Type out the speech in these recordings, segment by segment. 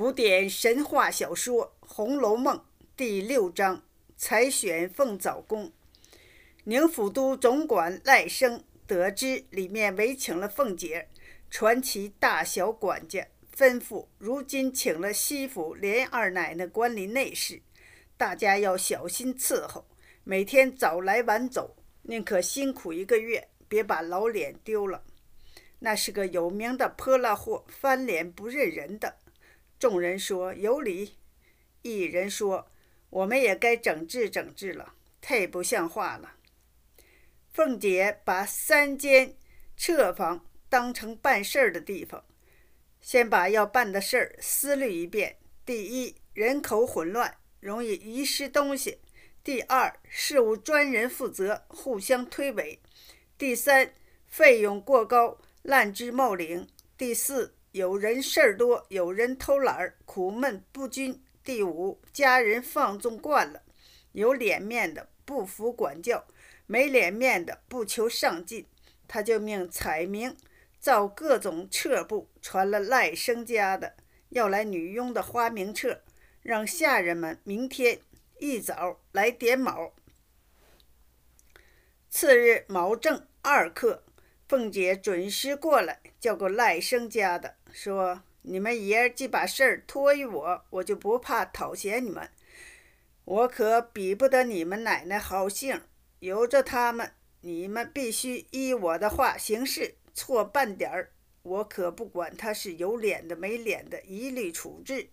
古典神话小说《红楼梦》第六章：采选凤藻宫。宁府都总管赖生得知里面围请了凤姐，传其大小管家，吩咐如今请了西府连二奶奶管理内事，大家要小心伺候，每天早来晚走，宁可辛苦一个月，别把老脸丢了。那是个有名的泼辣货，翻脸不认人的。众人说有理，一人说我们也该整治整治了，太不像话了。凤姐把三间侧房当成办事儿的地方，先把要办的事儿思虑一遍。第一，人口混乱，容易遗失东西；第二，事务专人负责，互相推诿；第三，费用过高，滥之冒领；第四。有人事儿多，有人偷懒儿，苦闷不均。第五，家人放纵惯了，有脸面的不服管教，没脸面的不求上进。他就命彩明造各种册布，传了赖生家的要来女佣的花名册，让下人们明天一早来点卯。次日卯正二刻，凤姐准时过来，叫个赖生家的。说：“你们爷儿既把事儿托于我，我就不怕讨嫌你们。我可比不得你们奶奶好性，由着他们，你们必须依我的话行事。错半点儿，我可不管他是有脸的没脸的，一律处置。”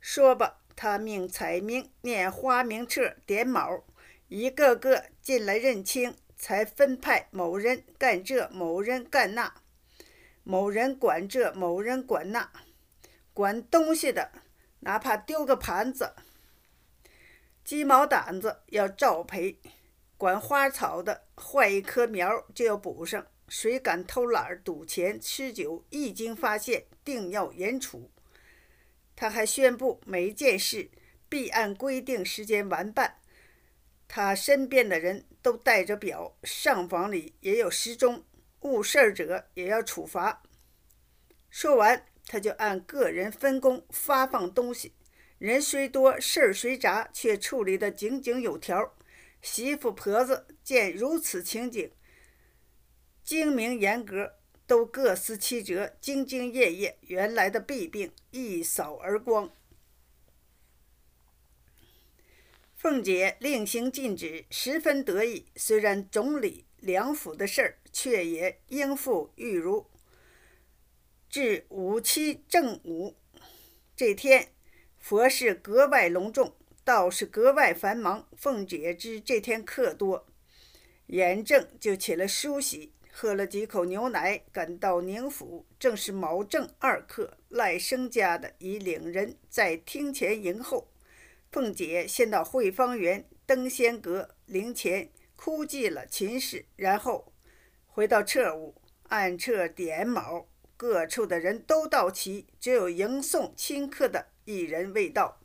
说吧，他命彩明念花名册，点卯，一个个进来认亲，才分派某人干这，某人干那。某人管这，某人管那，管东西的，哪怕丢个盘子、鸡毛掸子要照赔；管花草的，坏一棵苗就要补上。谁敢偷懒、赌钱、吃酒，一经发现，定要严处。他还宣布，每件事必按规定时间完办。他身边的人都带着表，上房里也有时钟。误事儿者也要处罚。说完，他就按个人分工发放东西。人虽多，事儿虽杂，却处理得井井有条。媳妇婆子见如此情景，精明严格，都各司其责，兢兢业业，原来的弊病一扫而光。凤姐令行禁止，十分得意。虽然总理。梁府的事儿，却也应付玉如。至五七正午这天，佛事格外隆重，道士格外繁忙。凤姐知这天客多，严正就起了梳洗，喝了几口牛奶，赶到宁府。正是毛正二客，赖生家的已领人在厅前迎候。凤姐先到汇芳园登仙阁灵前。哭祭了秦氏，然后回到侧屋按册点卯，各处的人都到齐，只有迎送亲客的一人未到。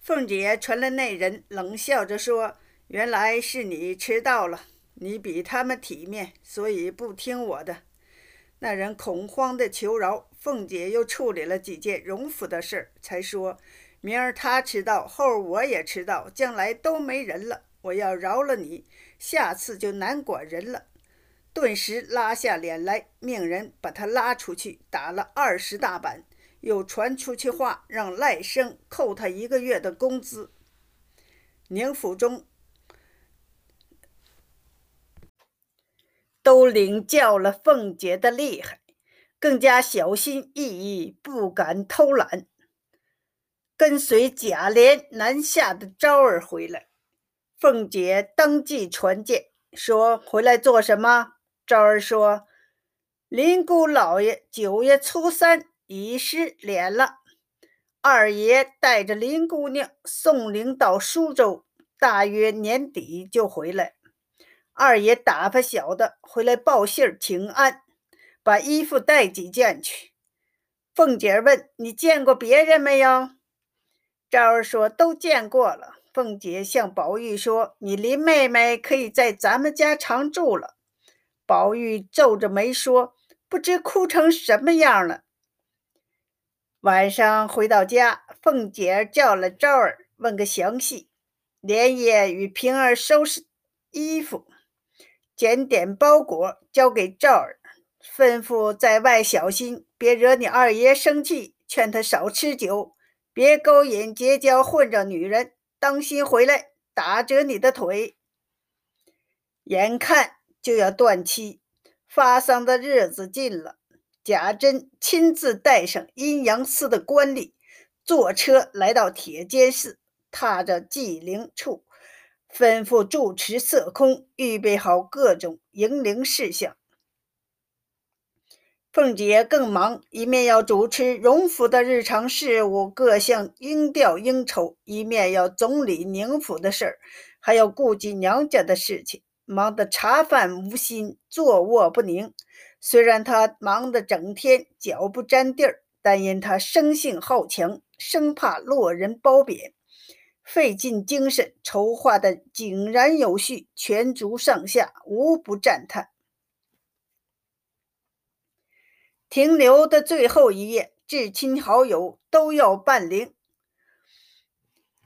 凤姐传了那人，冷笑着说：“原来是你迟到了，你比他们体面，所以不听我的。”那人恐慌地求饶，凤姐又处理了几件荣府的事儿，才说。明儿他迟到，后儿我也迟到，将来都没人了。我要饶了你，下次就难管人了。顿时拉下脸来，命人把他拉出去，打了二十大板，又传出去话，让赖生扣他一个月的工资。宁府中都领教了凤姐的厉害，更加小心翼翼，不敢偷懒。跟随贾琏南下的昭儿回来，凤姐登记传见，说：“回来做什么？”昭儿说：“林姑老爷九月初三已失联了，二爷带着林姑娘送灵到苏州，大约年底就回来。二爷打发小的回来报信儿请安，把衣服带几件去。”凤姐问：“你见过别人没有？”昭儿说：“都见过了。”凤姐向宝玉说：“你林妹妹可以在咱们家常住了。”宝玉皱着眉说：“不知哭成什么样了。”晚上回到家，凤姐叫了赵儿，问个详细。连夜与平儿收拾衣服，检点包裹，交给赵儿，吩咐在外小心，别惹你二爷生气，劝他少吃酒，别勾引结交混账女人，当心回来打折你的腿。眼看就要断气，发丧的日子近了。贾珍亲自带上阴阳司的官吏，坐车来到铁监寺，踏着祭灵处，吩咐住持色空预备好各种迎灵事项。凤姐更忙，一面要主持荣府的日常事务，各项应调应酬；一面要总理宁府的事儿，还要顾及娘家的事情，忙得茶饭无心，坐卧不宁。虽然他忙得整天脚不沾地儿，但因他生性好强，生怕落人褒贬，费尽精神筹划的井然有序，全族上下无不赞叹。停留的最后一夜，至亲好友都要办灵，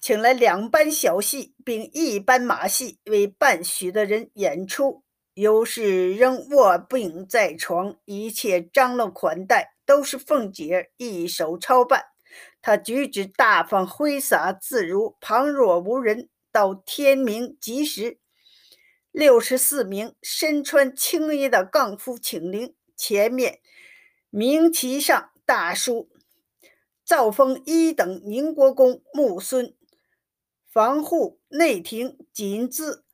请来两班小戏，并一班马戏为办许的人演出。尤氏仍卧病在床，一切张罗款待都是凤姐一手操办。她举止大方挥洒自如，旁若无人。到天明吉时，六十四名身穿青衣的杠夫请灵，前面明旗上大书“赵封一等宁国公木孙”，防护内廷锦字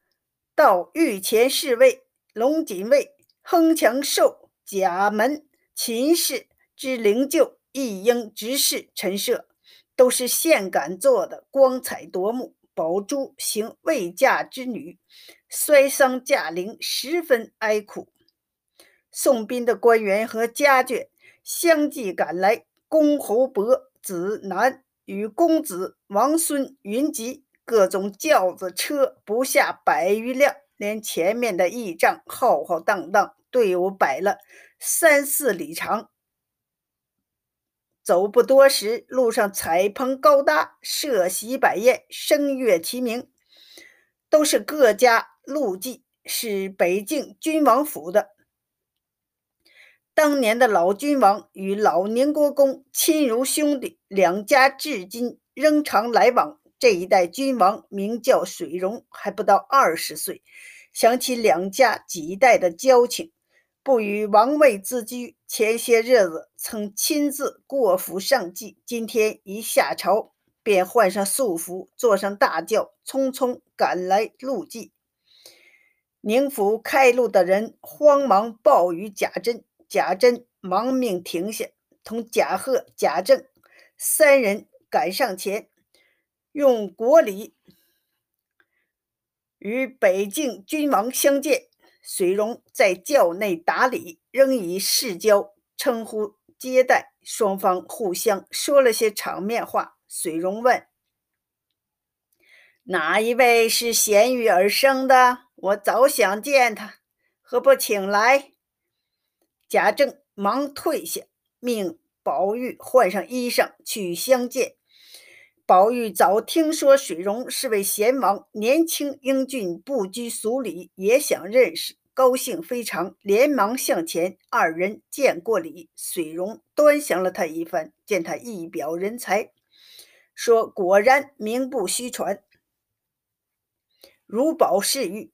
到御前侍卫。龙锦卫、亨强寿、甲门、秦氏之灵柩，一应执事陈设，都是现敢做的，光彩夺目。宝珠行未嫁之女，摔伤驾灵，十分哀苦。送殡的官员和家眷相继赶来，公侯伯子男与公子王孙云集，各种轿子车不下百余辆。连前面的驿站浩浩荡荡，队伍摆了三四里长。走不多时，路上彩棚高搭，设席摆宴，声乐齐鸣，都是各家路妓，是北境君王府的。当年的老君王与老宁国公亲如兄弟，两家至今仍常来往。这一代君王名叫水溶，还不到二十岁。想起两家几代的交情，不与王位自居。前些日子曾亲自过府上祭，今天一下朝，便换上素服，坐上大轿，匆匆赶来路祭。宁府开路的人慌忙报与贾珍，贾珍忙命停下，同贾贺、贾政三人赶上前。用国礼与北境君王相见，水溶在轿内打礼，仍以世交称呼接待，双方互相说了些场面话。水溶问：“哪一位是贤玉而生的？我早想见他，何不请来？”贾政忙退下，命宝玉换上衣裳去相见。宝玉早听说水溶是位贤王，年轻英俊，不拘俗礼，也想认识，高兴非常，连忙向前。二人见过礼，水溶端详了他一番，见他一表人才，说：“果然名不虚传。”如宝是玉，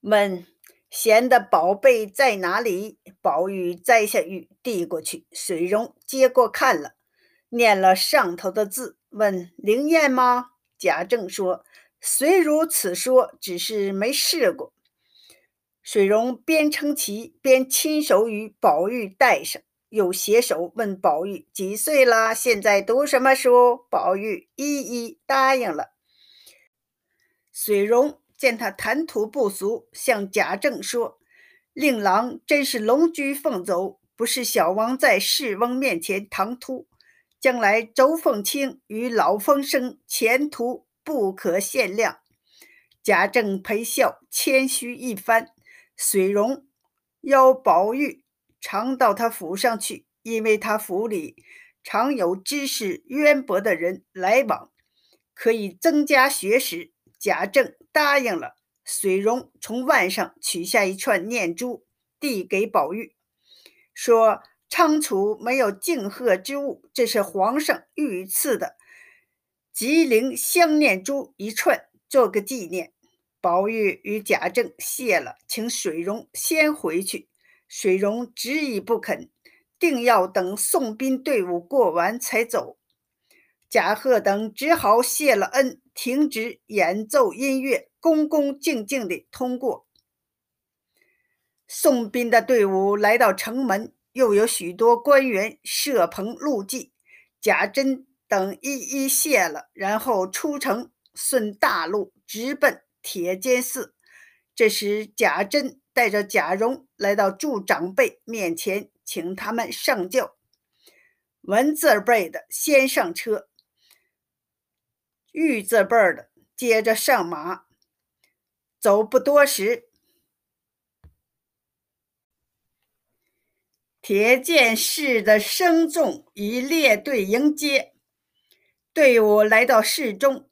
问贤的宝贝在哪里？宝玉摘下玉递过去，水溶接过看了。念了上头的字，问灵验吗？贾政说：“虽如此说，只是没试过。”水溶边称奇边亲手与宝玉戴上，又携手问宝玉几岁了，现在读什么书？宝玉一一答应了。水溶见他谈吐不俗，向贾政说：“令郎真是龙居凤走，不是小王在世翁面前唐突。”将来周凤卿与老风生前途不可限量。贾政陪笑谦虚一番，水溶邀宝玉常到他府上去，因为他府里常有知识渊博的人来往，可以增加学识。贾政答应了。水溶从腕上取下一串念珠，递给宝玉，说：“仓储没有敬贺之物，这是皇上御赐的吉灵香念珠一串，做个纪念。”宝玉与贾政谢了，请水溶先回去。水溶执意不肯，定要等送殡队伍过完才走。贾贺等只好谢了恩，停止演奏音乐。恭恭敬敬地通过。送殡的队伍来到城门，又有许多官员设棚录祭。贾珍等一一谢了，然后出城，顺大路直奔铁肩寺。这时，贾珍带着贾蓉来到祝长辈面前，请他们上轿。文字辈的先上车，玉字辈的接着上马。走不多时，铁剑士的声众已列队迎接。队伍来到市中，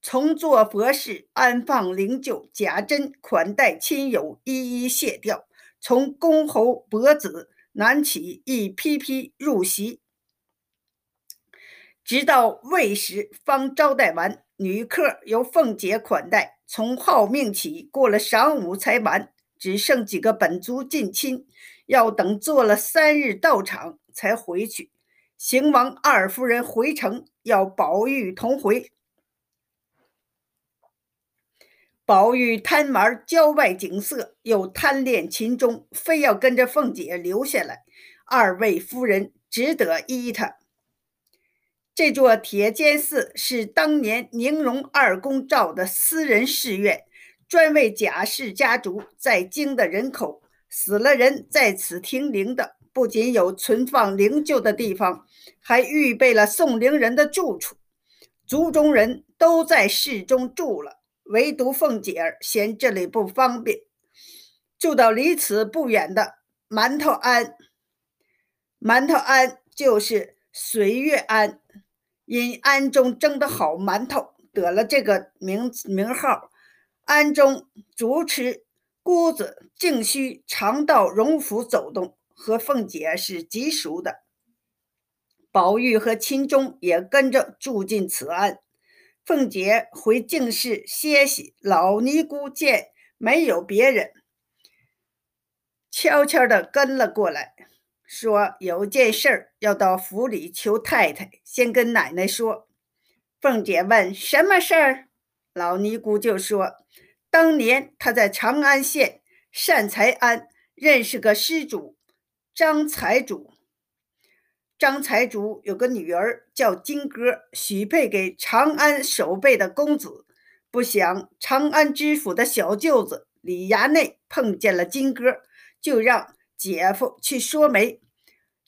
从坐佛事，安放灵柩。贾珍款待亲友，一一谢掉。从公侯伯子南起，一批批入席，直到未时方招待完。女客由凤姐款待。从号命起，过了晌午才完，只剩几个本族近亲，要等做了三日到场才回去。邢王二夫人回城，要宝玉同回。宝玉贪玩郊外景色，又贪恋秦钟，非要跟着凤姐留下来。二位夫人只得依他。这座铁监寺是当年宁荣二公造的私人寺院，专为贾氏家族在京的人口死了人在此停灵的。不仅有存放灵柩的地方，还预备了送灵人的住处。族中人都在寺中住了，唯独凤姐儿嫌这里不方便，住到离此不远的馒头庵。馒头庵就是随月庵。因庵中蒸的好馒头，得了这个名名号。庵中主持姑子竟需常到荣府走动，和凤姐是极熟的。宝玉和秦钟也跟着住进此庵。凤姐回静室歇息，老尼姑见没有别人，悄悄地跟了过来。说有件事儿要到府里求太太，先跟奶奶说。凤姐问什么事儿，老尼姑就说：当年她在长安县善财庵认识个施主张财主。张财主有个女儿叫金歌，许配给长安守备的公子。不想长安知府的小舅子李衙内碰见了金哥，就让。姐夫去说媒，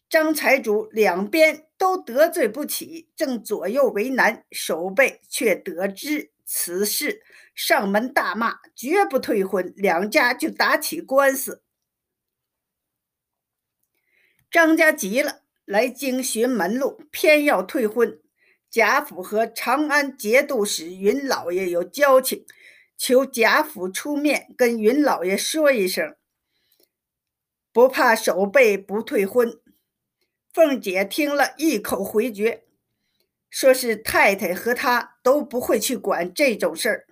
张财主两边都得罪不起，正左右为难，守备却得知此事，上门大骂，绝不退婚，两家就打起官司。张家急了，来京寻门路，偏要退婚。贾府和长安节度使云老爷有交情，求贾府出面跟云老爷说一声。不怕守备不退婚，凤姐听了一口回绝，说是太太和她都不会去管这种事儿。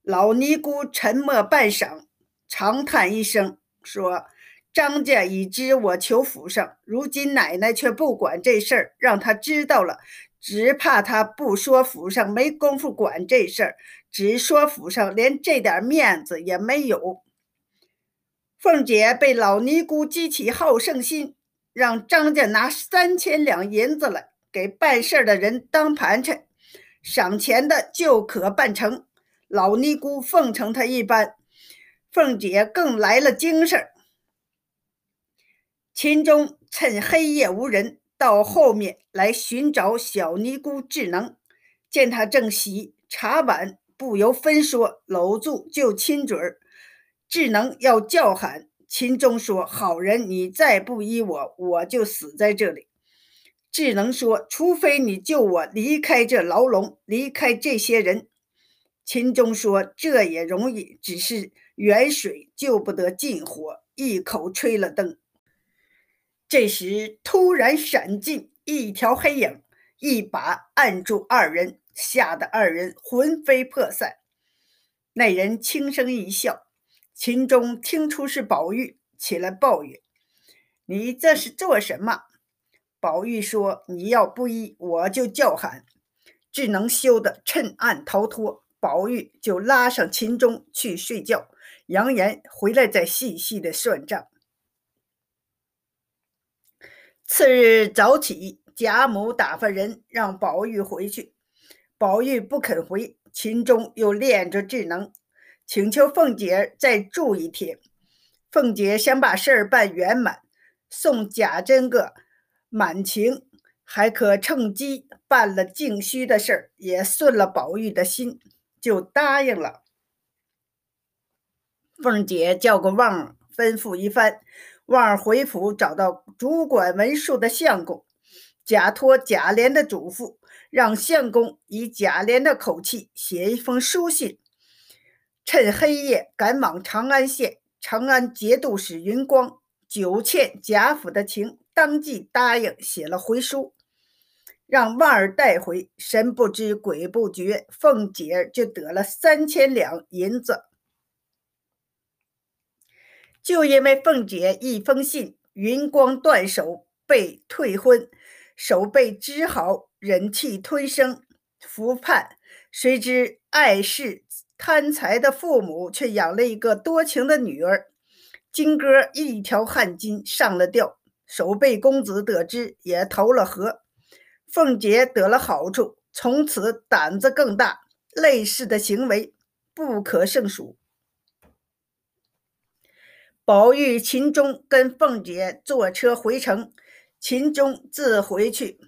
老尼姑沉默半晌，长叹一声，说：“张家已知我求府上，如今奶奶却不管这事儿，让他知道了，只怕他不说府上没工夫管这事儿，只说府上连这点面子也没有。”凤姐被老尼姑激起好胜心，让张家拿三千两银子来给办事的人当盘缠，赏钱的就可办成。老尼姑奉承他一般，凤姐更来了精神。秦钟趁黑夜无人，到后面来寻找小尼姑智能，见他正洗茶碗，不由分说搂住就亲嘴儿。智能要叫喊，秦钟说：“好人，你再不依我，我就死在这里。”智能说：“除非你救我离开这牢笼，离开这些人。”秦钟说：“这也容易，只是远水救不得近火。”一口吹了灯。这时突然闪进一条黑影，一把按住二人，吓得二人魂飞魄散。那人轻声一笑，秦钟听出是宝玉，起来抱怨：“你这是做什么？”宝玉说：“你要不依，我就叫喊，只能羞得趁暗逃脱。”宝玉就拉上秦钟去睡觉，扬言回来再细细的算账。次日早起，贾母打发人让宝玉回去，宝玉不肯回。秦钟又恋着智能，请求凤姐再住一天。凤姐想把事儿办圆满，送贾珍个满情，还可趁机办了净虚的事儿，也顺了宝玉的心。就答应了。凤姐叫个旺儿，吩咐一番。旺儿回府找到主管文书的相公，假托贾琏的嘱咐，让相公以贾琏的口气写一封书信，趁黑夜赶往长安县。长安节度使云光久欠贾府的情，当即答应写了回书。让万儿带回，神不知鬼不觉，凤姐就得了三千两银子。就因为凤姐一封信，云光断手被退婚，手被织好，忍气吞声，服判。谁知爱世贪财的父母却养了一个多情的女儿，金哥一条汗巾上了吊，守备公子得知，也投了河。凤姐得了好处，从此胆子更大，类似的行为不可胜数。宝玉、秦钟跟凤姐坐车回城，秦钟自回去。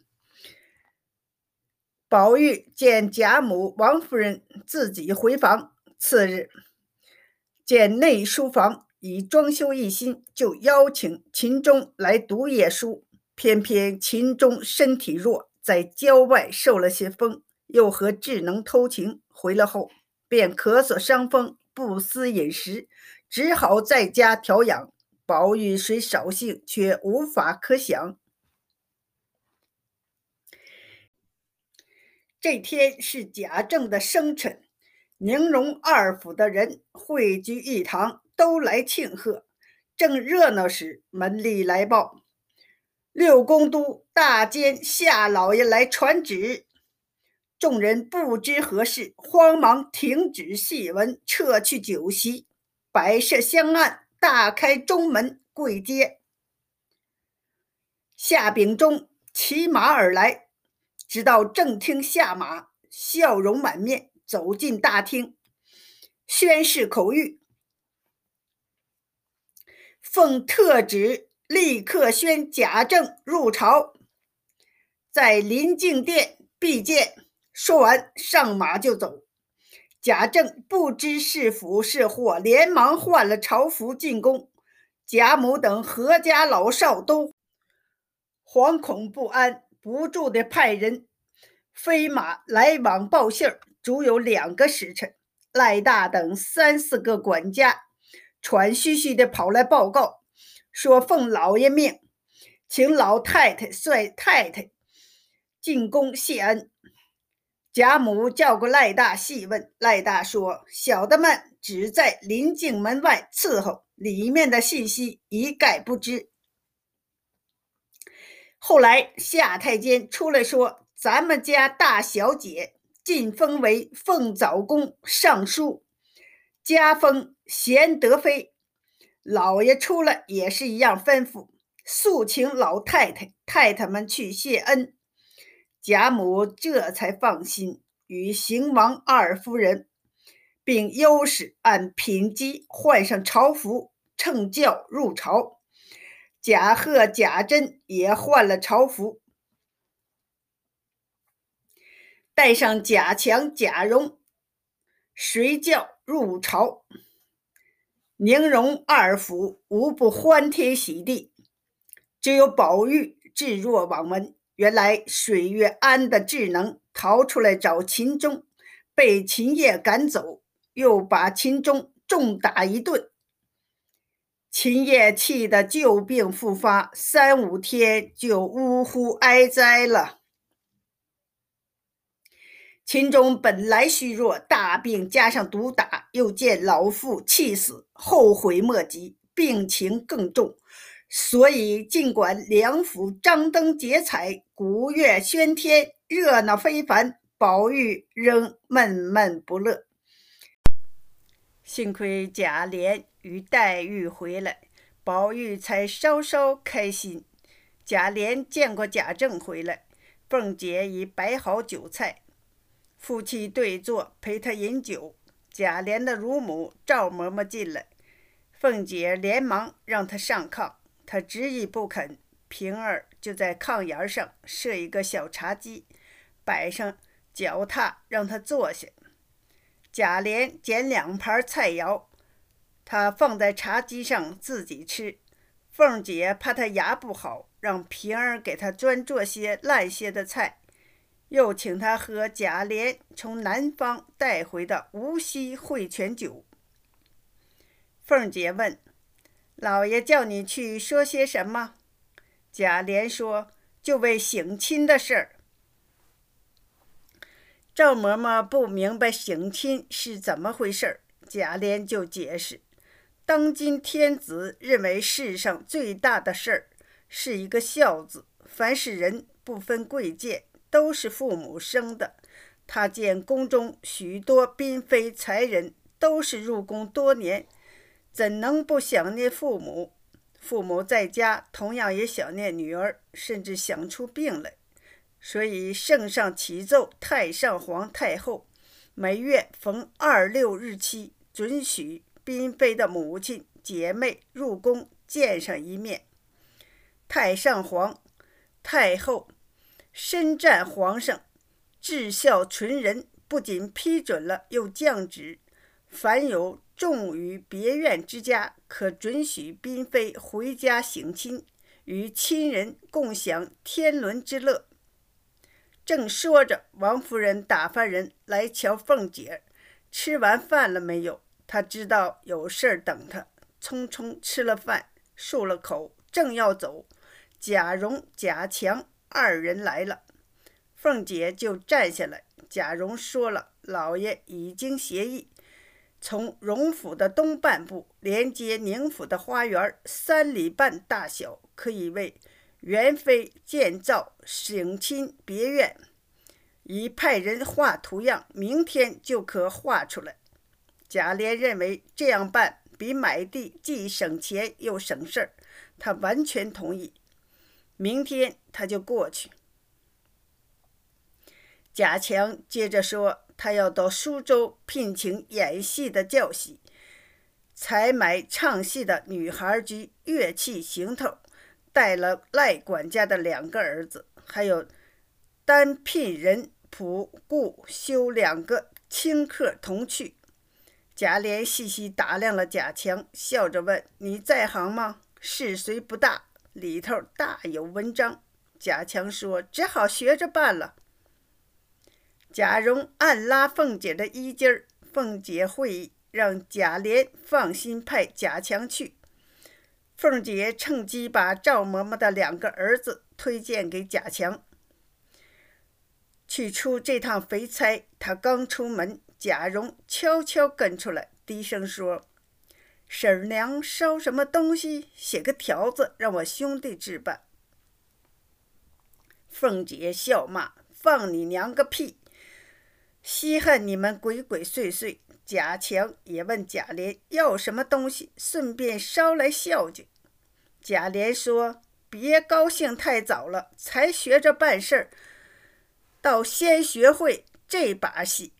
宝玉见贾母、王夫人自己回房，次日见内书房已装修一新，就邀请秦钟来读夜书，偏偏秦钟身体弱。在郊外受了些风，又和智能偷情，回来后便咳嗽伤风，不思饮食，只好在家调养。宝玉虽扫兴，却无法可想。这天是贾政的生辰，宁荣二府的人汇聚一堂，都来庆贺。正热闹时，门里来报。六宫都大监夏老爷来传旨，众人不知何事，慌忙停止戏文，撤去酒席，摆设香案，大开中门跪接。夏秉忠骑马而来，直到正厅下马，笑容满面，走进大厅，宣誓口谕，奉特旨。立刻宣贾政入朝，在临静殿必见。说完，上马就走。贾政不知是福是祸，连忙换了朝服进宫。贾母等阖家老少都惶恐不安，不住的派人飞马来往报信儿。足有两个时辰，赖大等三四个管家喘吁吁的跑来报告。说奉老爷命，请老太太率太太进宫谢恩。贾母叫过赖大细问，赖大说：“小的们只在临近门外伺候，里面的信息一概不知。”后来夏太监出来说：“咱们家大小姐晋封为凤藻宫尚书，加封贤德妃。”老爷出来也是一样吩咐，速请老太太、太太们去谢恩。贾母这才放心，与邢王二夫人，并优使按品级换上朝服，乘轿入朝。贾贺、贾珍也换了朝服，带上贾强、贾蓉，随轿入朝。宁荣二府无不欢天喜地，只有宝玉置若罔闻。原来水月庵的智能逃出来找秦钟，被秦叶赶走，又把秦钟重打一顿。秦叶气得旧病复发，三五天就呜呼哀哉了。秦钟本来虚弱，大病加上毒打，又见老父气死，后悔莫及，病情更重。所以，尽管梁府张灯结彩、鼓乐喧天、热闹非凡，宝玉仍闷闷不乐。幸亏贾琏与黛玉回来，宝玉才稍稍开心。贾琏见过贾政回来，凤姐已摆好酒菜，夫妻对坐，陪他饮酒。贾琏的乳母赵嬷嬷进来，凤姐连忙让他上炕。他执意不肯，平儿就在炕沿上设一个小茶几，摆上脚踏，让他坐下。贾琏捡两盘菜肴，他放在茶几上自己吃。凤姐怕他牙不好，让平儿给他专做些烂些的菜，又请他喝贾琏从南方带回的无锡汇泉酒。凤姐问。老爷叫你去说些什么？贾琏说：“就为省亲的事儿。”赵嬷嬷不明白省亲是怎么回事儿，贾琏就解释：“当今天子认为世上最大的事儿是一个孝字，凡是人不分贵贱，都是父母生的。他见宫中许多嫔妃才人都是入宫多年。”怎能不想念父母？父母在家，同样也想念女儿，甚至想出病来。所以圣上启奏太上皇太后，每月逢二六日期，准许嫔妃的母亲姐妹入宫见上一面。太上皇太后深赞皇上至孝纯仁，不仅批准了，又降旨，凡有。重于别院之家，可准许嫔妃回家省亲，与亲人共享天伦之乐。正说着，王夫人打发人来瞧凤姐，吃完饭了没有？他知道有事儿等他，匆匆吃了饭，漱了口，正要走，贾蓉、贾强二人来了，凤姐就站下来。贾蓉说了，老爷已经协议。从荣府的东半部连接宁府的花园，三里半大小，可以为元妃建造省亲别院。已派人画图样，明天就可画出来。贾琏认为这样办比买地既省钱又省事儿，他完全同意。明天他就过去。贾强接着说。他要到苏州聘请演戏的教习，采买唱戏的女孩及乐器行头，带了赖管家的两个儿子，还有单聘人仆雇修两个清客同去。贾琏细细打量了贾强，笑着问：“你在行吗？事虽不大，里头大有文章。”贾强说：“只好学着办了。”贾蓉暗拉凤姐的衣襟儿，凤姐会意，让贾琏放心派贾强去。凤姐趁机把赵嬷嬷的两个儿子推荐给贾强，去出这趟肥差。他刚出门，贾蓉悄悄跟出来，低声说：“婶娘烧什么东西？写个条子，让我兄弟置办。”凤姐笑骂：“放你娘个屁！”稀罕你们鬼鬼祟祟！贾强也问贾琏要什么东西，顺便捎来孝敬。贾琏说：“别高兴太早了，才学着办事儿，倒先学会这把戏。”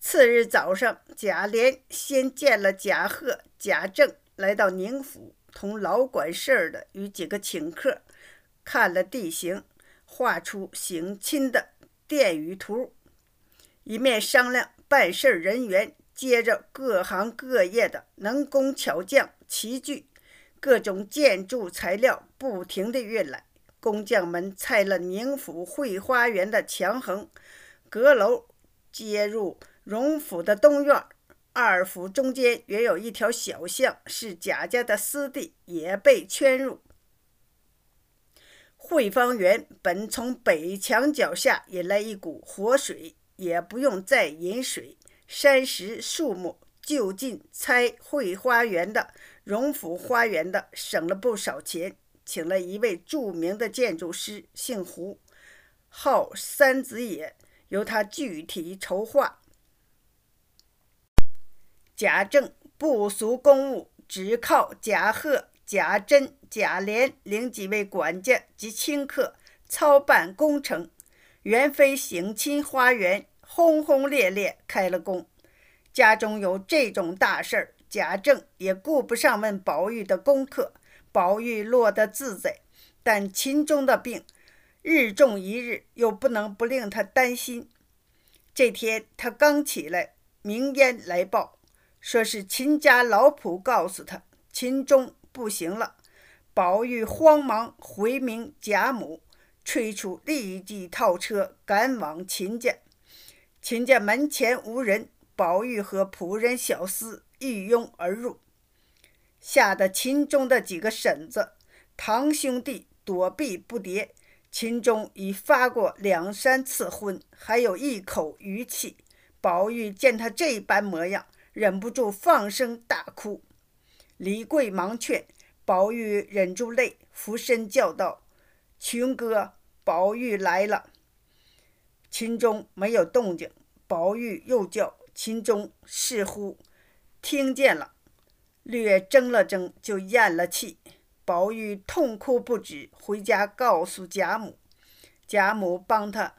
次日早上，贾琏先见了贾贺、贾政，来到宁府，同老管事儿的与几个请客，看了地形，画出省亲的殿宇图。一面商量办事人员，接着各行各业的能工巧匠、齐聚、各种建筑材料不停地运来。工匠们拆了宁府会花园的墙横、阁楼，接入荣府的东院。二府中间原有一条小巷，是贾家的私地，也被圈入。惠芳园本从北墙脚下引来一股活水，也不用再引水，山石树木就近拆惠花园的、荣府花园的，省了不少钱。请了一位著名的建筑师，姓胡，号三子野，由他具体筹划。贾政不俗公务，只靠贾贺、贾珍、贾琏领几位管家及亲客操办工程。元妃省亲花园轰轰烈烈开了工。家中有这种大事儿，贾政也顾不上问宝玉的功课。宝玉落得自在，但秦钟的病日重一日，又不能不令他担心。这天他刚起来，明烟来报，说是秦家老仆告诉他秦钟不行了。宝玉慌忙回明贾母，催促立即套车赶往秦家。秦家门前无人，宝玉和仆人小厮一拥而入。吓得秦钟的几个婶子、堂兄弟躲避不迭。秦钟已发过两三次昏，还有一口余气。宝玉见他这般模样，忍不住放声大哭。李贵忙劝宝玉忍住泪，俯身叫道：“群哥，宝玉来了。”秦钟没有动静。宝玉又叫秦钟，似乎听见了。略怔了怔，就咽了气。宝玉痛哭不止，回家告诉贾母。贾母帮他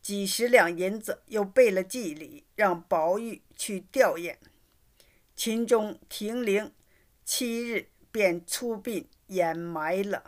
几十两银子，又备了祭礼，让宝玉去吊唁。秦钟停灵七日，便出殡掩埋了。